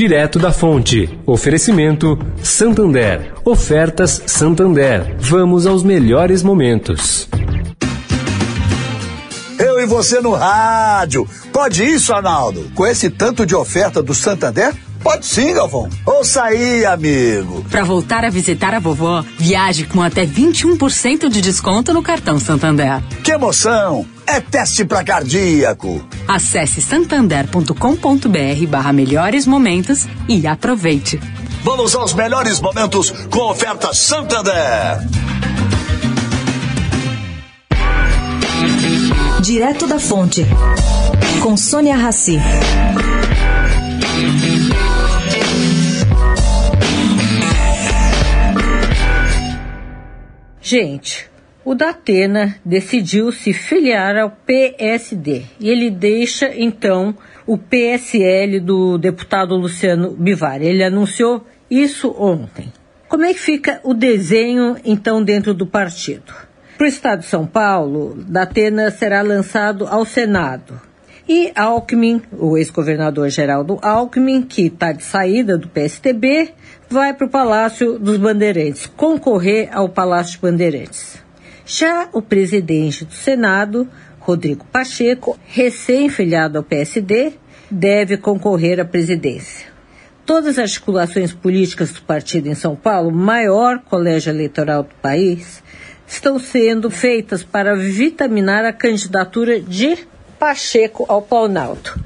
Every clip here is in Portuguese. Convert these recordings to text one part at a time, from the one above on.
direto da fonte. Oferecimento Santander. Ofertas Santander. Vamos aos melhores momentos. Eu e você no rádio. Pode isso, Arnaldo? Com esse tanto de oferta do Santander? Pode sim, Galvão. Ouça aí, amigo. Para voltar a visitar a vovó, viaje com até 21% de desconto no cartão Santander. Que emoção! É teste para cardíaco. Acesse santander.com.br barra melhores momentos e aproveite. Vamos aos melhores momentos com oferta Santander. Direto da Fonte, com Sônia Rassi. Gente, o Datena decidiu se filiar ao PSD e ele deixa então o PSL do deputado Luciano Bivar. Ele anunciou isso ontem. Como é que fica o desenho então dentro do partido? Para o estado de São Paulo, Datena será lançado ao Senado. E Alckmin, o ex-governador Geraldo Alckmin, que está de saída do PSTB, vai para o Palácio dos Bandeirantes, concorrer ao Palácio Bandeirantes. Já o presidente do Senado, Rodrigo Pacheco, recém-filiado ao PSD, deve concorrer à presidência. Todas as articulações políticas do partido em São Paulo, maior colégio eleitoral do país, estão sendo feitas para vitaminar a candidatura de Pacheco ao Planalto.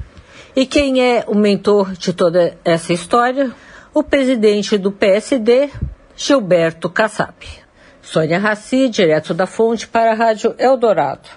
E quem é o mentor de toda essa história? O presidente do PSD, Gilberto Kassab. Sônia Raci, direto da fonte para a Rádio Eldorado.